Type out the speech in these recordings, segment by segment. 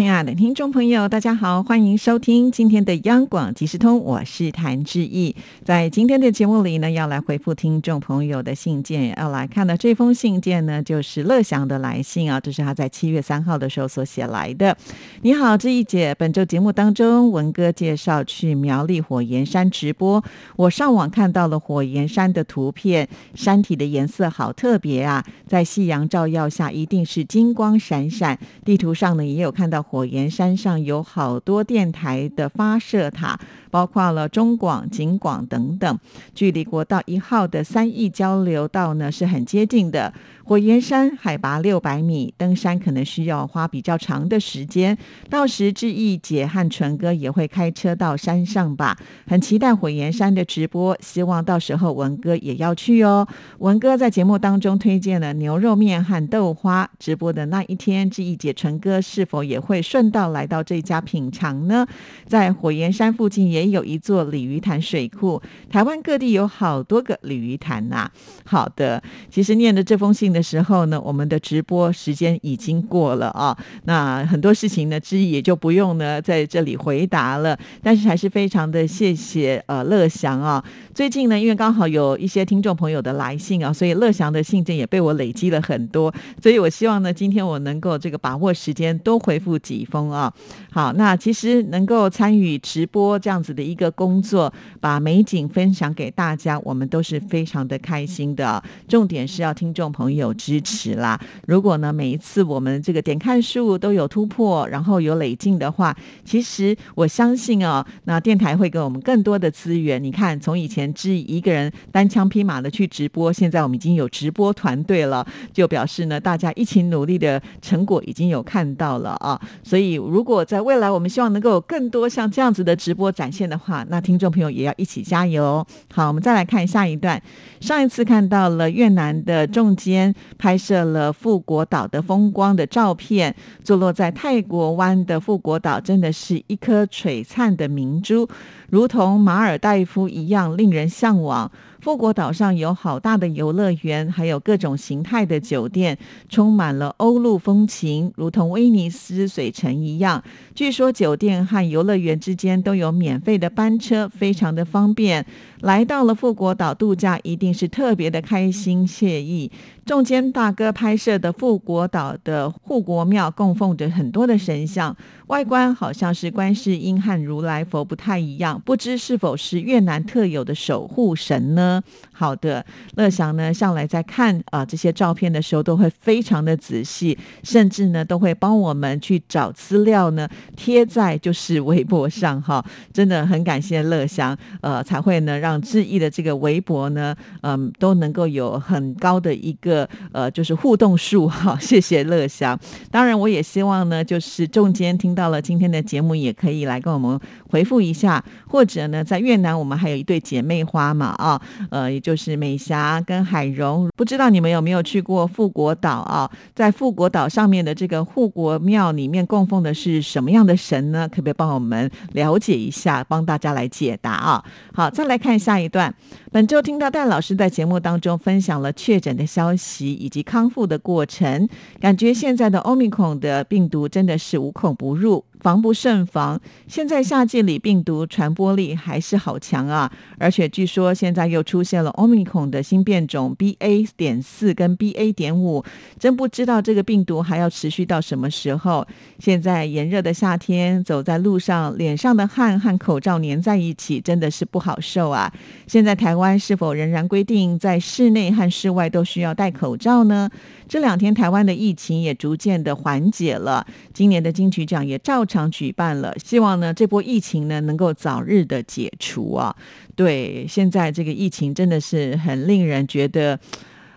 亲爱的听众朋友，大家好，欢迎收听今天的央广即时通，我是谭志毅。在今天的节目里呢，要来回复听众朋友的信件。要来看的这封信件呢，就是乐祥的来信啊，这是他在七月三号的时候所写来的。你好，志毅姐，本周节目当中，文哥介绍去苗栗火焰山直播，我上网看到了火焰山的图片，山体的颜色好特别啊，在夕阳照耀下，一定是金光闪闪。地图上呢，也有看到。火焰山上有好多电台的发射塔，包括了中广、景广等等，距离国道一号的三义交流道呢是很接近的。火焰山海拔六百米，登山可能需要花比较长的时间。到时志毅姐和纯哥也会开车到山上吧，很期待火焰山的直播，希望到时候文哥也要去哦。文哥在节目当中推荐了牛肉面和豆花，直播的那一天，志毅姐、纯哥是否也会顺道来到这家品尝呢？在火焰山附近也有一座鲤鱼潭水库，台湾各地有好多个鲤鱼潭呐。好的，其实念的这封信的。时候呢，我们的直播时间已经过了啊，那很多事情呢，之一也就不用呢在这里回答了。但是还是非常的谢谢呃乐祥啊，最近呢，因为刚好有一些听众朋友的来信啊，所以乐祥的信件也被我累积了很多，所以我希望呢，今天我能够这个把握时间多回复几封啊。好，那其实能够参与直播这样子的一个工作，把美景分享给大家，我们都是非常的开心的。重点是要听众朋友。支持啦！如果呢，每一次我们这个点看数都有突破，然后有累进的话，其实我相信哦，那电台会给我们更多的资源。你看，从以前只一个人单枪匹马的去直播，现在我们已经有直播团队了，就表示呢，大家一起努力的成果已经有看到了啊。所以，如果在未来我们希望能够有更多像这样子的直播展现的话，那听众朋友也要一起加油。好，我们再来看下一段。上一次看到了越南的中间。拍摄了富国岛的风光的照片，坐落在泰国湾的富国岛，真的是一颗璀璨的明珠，如同马尔代夫一样令人向往。富国岛上有好大的游乐园，还有各种形态的酒店，充满了欧陆风情，如同威尼斯水城一样。据说酒店和游乐园之间都有免费的班车，非常的方便。来到了富国岛度假，一定是特别的开心惬意。中间大哥拍摄的富国岛的护国庙，供奉着很多的神像，外观好像是观世音和如来佛不太一样，不知是否是越南特有的守护神呢？好的，乐祥呢，向来在看啊这些照片的时候，都会非常的仔细，甚至呢都会帮我们去找资料呢，贴在就是微博上哈。真的很感谢乐祥，呃，才会呢让志毅的这个微博呢，嗯，都能够有很高的一个呃就是互动数哈。谢谢乐祥。当然，我也希望呢，就是中间听到到了今天的节目，也可以来跟我们回复一下，或者呢，在越南我们还有一对姐妹花嘛啊。呃，也就是美霞跟海荣，不知道你们有没有去过富国岛啊？在富国岛上面的这个护国庙里面供奉的是什么样的神呢？可不可以帮我们了解一下，帮大家来解答啊？好，再来看下一段。本周听到戴老师在节目当中分享了确诊的消息以及康复的过程，感觉现在的欧米孔的病毒真的是无孔不入。防不胜防，现在夏季里病毒传播力还是好强啊！而且据说现在又出现了 Omicron 的新变种 BA. 点四跟 BA. 点五，真不知道这个病毒还要持续到什么时候。现在炎热的夏天，走在路上，脸上的汗和口罩粘在一起，真的是不好受啊！现在台湾是否仍然规定在室内和室外都需要戴口罩呢？这两天台湾的疫情也逐渐的缓解了，今年的金曲奖也照场举办了，希望呢这波疫情呢能够早日的解除啊！对，现在这个疫情真的是很令人觉得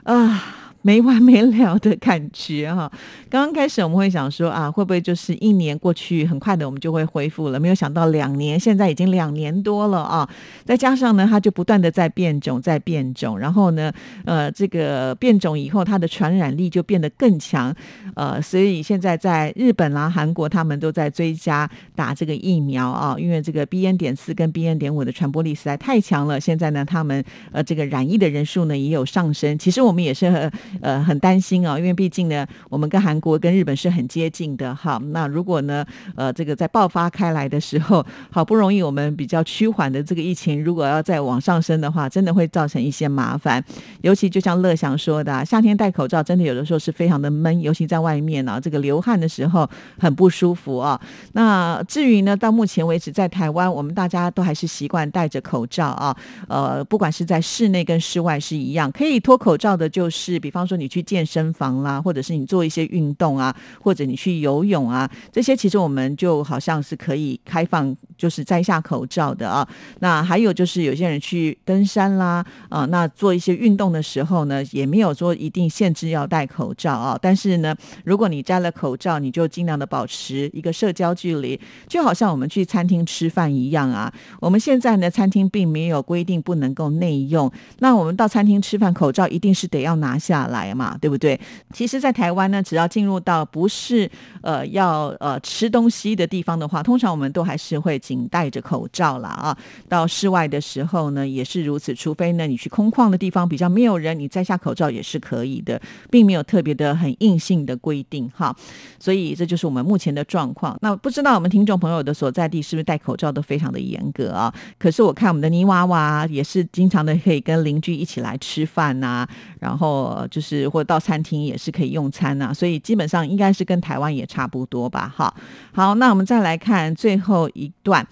啊。没完没了的感觉哈。刚刚开始我们会想说啊，会不会就是一年过去很快的，我们就会恢复了？没有想到两年，现在已经两年多了啊！再加上呢，它就不断的在变种，在变种，然后呢，呃，这个变种以后，它的传染力就变得更强，呃，所以现在在日本啦、韩国，他们都在追加打这个疫苗啊，因为这个 B N 点四跟 B N 点五的传播力实在太强了。现在呢，他们呃这个染疫的人数呢也有上升。其实我们也是。呃很担心啊，因为毕竟呢，我们跟韩国、跟日本是很接近的哈。那如果呢，呃，这个在爆发开来的时候，好不容易我们比较趋缓的这个疫情，如果要再往上升的话，真的会造成一些麻烦。尤其就像乐祥说的，夏天戴口罩真的有的时候是非常的闷，尤其在外面呢，这个流汗的时候很不舒服啊。那至于呢，到目前为止在台湾，我们大家都还是习惯戴着口罩啊。呃，不管是在室内跟室外是一样，可以脱口罩的，就是比方。说你去健身房啦，或者是你做一些运动啊，或者你去游泳啊，这些其实我们就好像是可以开放，就是摘下口罩的啊。那还有就是有些人去登山啦，啊，那做一些运动的时候呢，也没有说一定限制要戴口罩啊。但是呢，如果你摘了口罩，你就尽量的保持一个社交距离，就好像我们去餐厅吃饭一样啊。我们现在呢，餐厅并没有规定不能够内用，那我们到餐厅吃饭，口罩一定是得要拿下了。来嘛，对不对？其实，在台湾呢，只要进入到不是呃要呃吃东西的地方的话，通常我们都还是会仅戴着口罩啦啊。到室外的时候呢，也是如此。除非呢，你去空旷的地方比较没有人，你摘下口罩也是可以的，并没有特别的很硬性的规定哈。所以这就是我们目前的状况。那不知道我们听众朋友的所在地是不是戴口罩都非常的严格啊？可是我看我们的泥娃娃也是经常的可以跟邻居一起来吃饭呐，然后就。是或到餐厅也是可以用餐呐，所以基本上应该是跟台湾也差不多吧。哈，好，那我们再来看最后一段。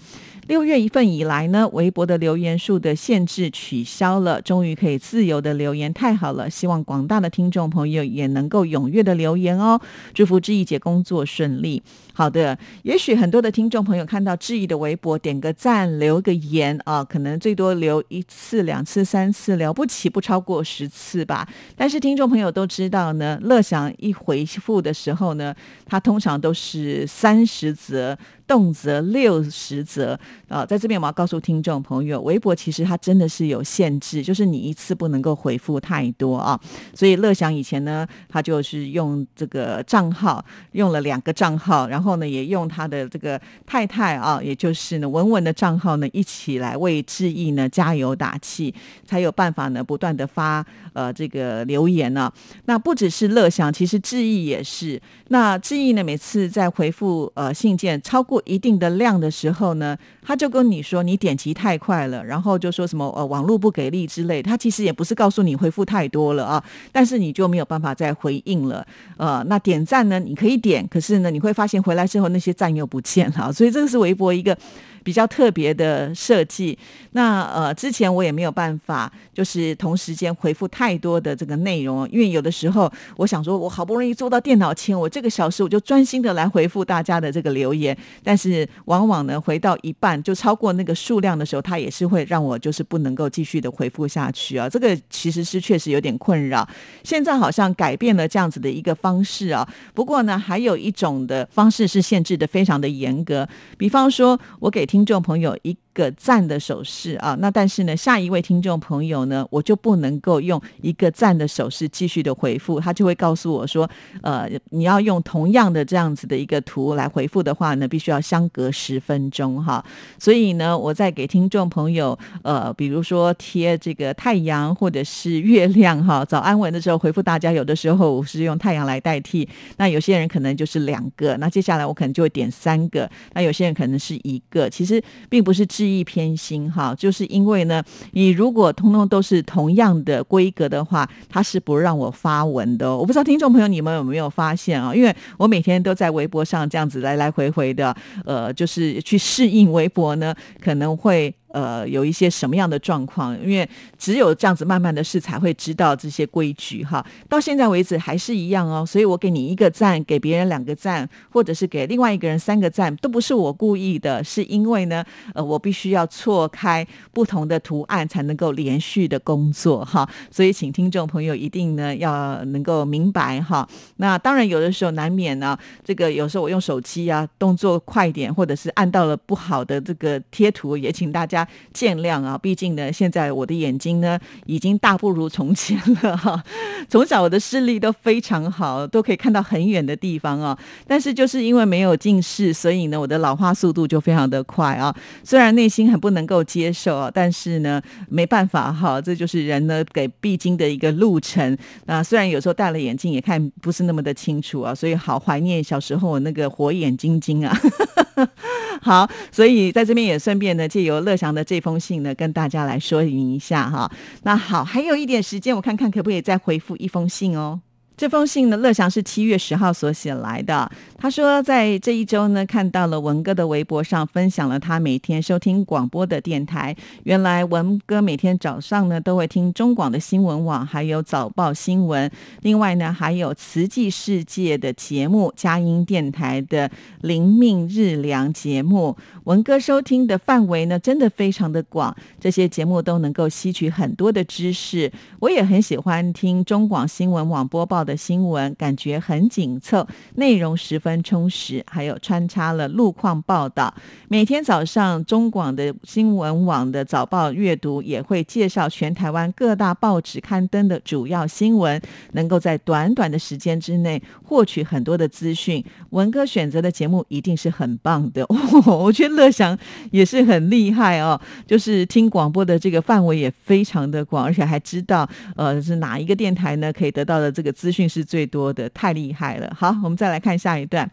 六月一份以来呢，微博的留言数的限制取消了，终于可以自由的留言，太好了！希望广大的听众朋友也能够踊跃的留言哦。祝福志毅姐工作顺利。好的，也许很多的听众朋友看到志毅的微博，点个赞，留个言啊，可能最多留一次、两次、三次，了不起不超过十次吧。但是听众朋友都知道呢，乐享一回复的时候呢，他通常都是三十则。动辄六十则啊，在这边我要告诉听众朋友，微博其实它真的是有限制，就是你一次不能够回复太多啊。所以乐享以前呢，他就是用这个账号，用了两个账号，然后呢，也用他的这个太太啊，也就是呢文文的账号呢，一起来为志毅呢加油打气，才有办法呢不断的发呃这个留言呢。那不只是乐享，其实志毅也是。那志毅呢，每次在回复呃信件超过一定的量的时候呢，他就跟你说你点击太快了，然后就说什么呃网络不给力之类。他其实也不是告诉你回复太多了啊，但是你就没有办法再回应了。呃，那点赞呢，你可以点，可是呢，你会发现回来之后那些赞又不见了，所以这个是微博一个。比较特别的设计，那呃，之前我也没有办法，就是同时间回复太多的这个内容，因为有的时候我想说，我好不容易坐到电脑前，我这个小时我就专心的来回复大家的这个留言，但是往往呢，回到一半就超过那个数量的时候，它也是会让我就是不能够继续的回复下去啊，这个其实是确实有点困扰。现在好像改变了这样子的一个方式啊，不过呢，还有一种的方式是限制的非常的严格，比方说我给。听众朋友一。个赞的手势啊，那但是呢，下一位听众朋友呢，我就不能够用一个赞的手势继续的回复，他就会告诉我说，呃，你要用同样的这样子的一个图来回复的话呢，必须要相隔十分钟哈。所以呢，我在给听众朋友，呃，比如说贴这个太阳或者是月亮哈，早安文的时候回复大家，有的时候我是用太阳来代替，那有些人可能就是两个，那接下来我可能就会点三个，那有些人可能是一个，其实并不是。示意偏心哈，就是因为呢，你如果通通都是同样的规格的话，他是不让我发文的。我不知道听众朋友你们有没有发现啊？因为我每天都在微博上这样子来来回回的，呃，就是去适应微博呢，可能会。呃有一些什么样的状况，因为只有这样子慢慢的试才会知道这些规矩哈。到现在为止还是一样哦，所以我给你一个赞，给别人两个赞，或者是给另外一个人三个赞，都不是我故意的，是因为呢，呃，我必须要错开不同的图案才能够连续的工作哈。所以请听众朋友一定呢要能够明白哈。那当然有的时候难免呢，这个有时候我用手机啊动作快一点，或者是按到了不好的这个贴图，也请大家见谅啊。毕竟呢，现在我的眼睛呢已经大不如从前了哈。从小我的视力都非常好，都可以看到很远的地方啊。但是就是因为没有近视，所以呢我的老化速度就非常的快啊。虽然内心很不能够接受啊，但是呢没办法哈，这就是人呢给必经的一个路程。那虽然有时候戴了眼镜也看不是那么的清楚啊，所以好怀念小时候我那个火眼金睛啊。好，所以在这边也顺便呢，借由乐那这封信呢，跟大家来说明一下哈。那好，还有一点时间，我看看可不可以再回复一封信哦。这封信呢，乐祥是七月十号所写来的。他说，在这一周呢，看到了文哥的微博上分享了他每天收听广播的电台。原来文哥每天早上呢，都会听中广的新闻网，还有早报新闻。另外呢，还有慈济世界的节目，佳音电台的灵命日粮节目。文哥收听的范围呢，真的非常的广，这些节目都能够吸取很多的知识。我也很喜欢听中广新闻网播报的的新闻，感觉很紧凑，内容十分充实，还有穿插了路况报道。每天早上中广的新闻网的早报阅读，也会介绍全台湾各大报纸刊登的主要新闻，能够在短短的时间之内获取很多的资讯。文哥选择的节目一定是很棒的，我觉得。乐祥也是很厉害哦，就是听广播的这个范围也非常的广，而且还知道呃是哪一个电台呢可以得到的这个资讯是最多的，太厉害了。好，我们再来看下一段。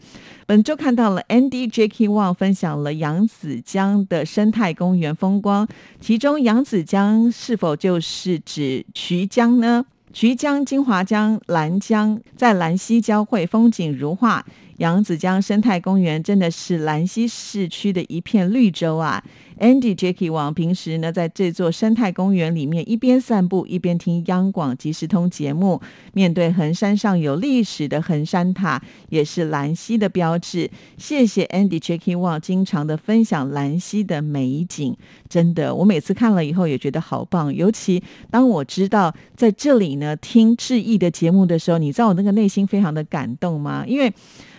本周看到了 Andy Jackie Wang 分享了扬子江的生态公园风光，其中扬子江是否就是指渠江呢？渠江、金华江、兰江在兰溪交汇，风景如画。扬子江生态公园真的是兰溪市区的一片绿洲啊！Andy Jackie 王平时呢，在这座生态公园里面一边散步一边听央广即时通节目。面对横山上有历史的横山塔，也是兰溪的标志。谢谢 Andy Jackie 王经常的分享兰溪的美景，真的，我每次看了以后也觉得好棒。尤其当我知道在这里呢听志毅的节目的时候，你知道我那个内心非常的感动吗？因为，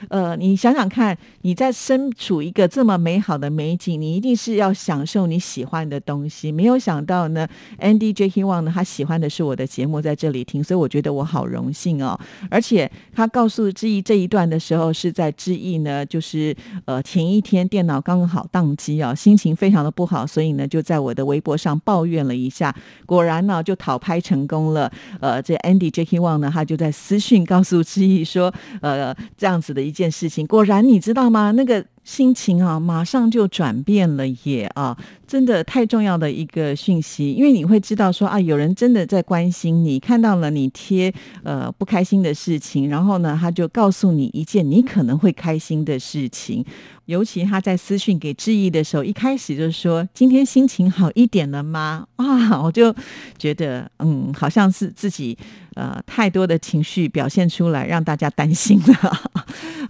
呃，你想想看，你在身处一个这么美好的美景，你一定是要。享受你喜欢的东西，没有想到呢，Andy Jackie Wang 呢，他喜欢的是我的节目，在这里听，所以我觉得我好荣幸哦。而且他告诉志毅这一段的时候，是在志毅呢，就是呃前一天电脑刚好宕机啊，心情非常的不好，所以呢就在我的微博上抱怨了一下，果然呢就讨拍成功了。呃，这 Andy Jackie Wang 呢，他就在私讯告诉志毅说，呃这样子的一件事情，果然你知道吗？那个。心情啊，马上就转变了也啊！真的太重要的一个讯息，因为你会知道说啊，有人真的在关心你，看到了你贴呃不开心的事情，然后呢，他就告诉你一件你可能会开心的事情。尤其他在私讯给志毅的时候，一开始就说：“今天心情好一点了吗？” 啊，我就觉得嗯，好像是自己呃太多的情绪表现出来，让大家担心了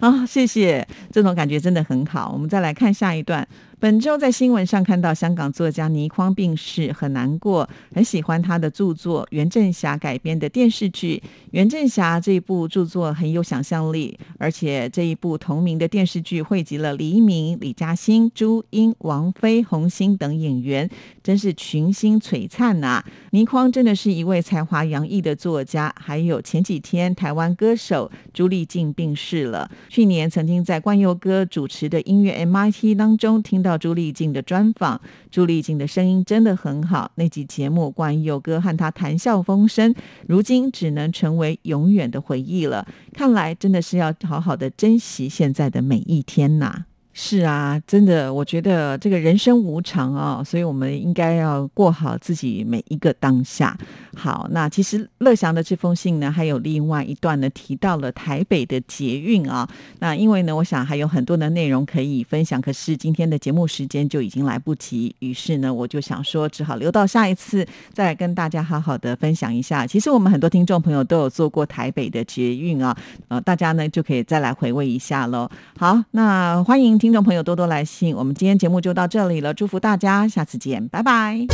啊。谢谢，这种感觉真的很好。我们再来看下一段。本周在新闻上看到香港作家倪匡病逝，很难过，很喜欢他的著作《袁振霞》改编的电视剧《袁振霞》这一部著作很有想象力，而且这一部同名的电视剧汇集了黎明、李嘉欣、朱茵、王菲、洪星等演员，真是群星璀璨呐！倪匡真的是一位才华洋溢的作家。还有前几天台湾歌手朱丽静病逝了，去年曾经在冠佑哥主持的音乐 MIT 当中听到。到朱丽静的专访，朱丽静的声音真的很好。那集节目关于佑哥和他谈笑风生，如今只能成为永远的回忆了。看来真的是要好好的珍惜现在的每一天呐。是啊，真的，我觉得这个人生无常啊，所以我们应该要过好自己每一个当下。好，那其实乐祥的这封信呢，还有另外一段呢，提到了台北的捷运啊。那因为呢，我想还有很多的内容可以分享，可是今天的节目时间就已经来不及，于是呢，我就想说，只好留到下一次再跟大家好好的分享一下。其实我们很多听众朋友都有坐过台北的捷运啊，呃，大家呢就可以再来回味一下喽。好，那欢迎听众朋友多多来信，我们今天节目就到这里了，祝福大家，下次见，拜拜。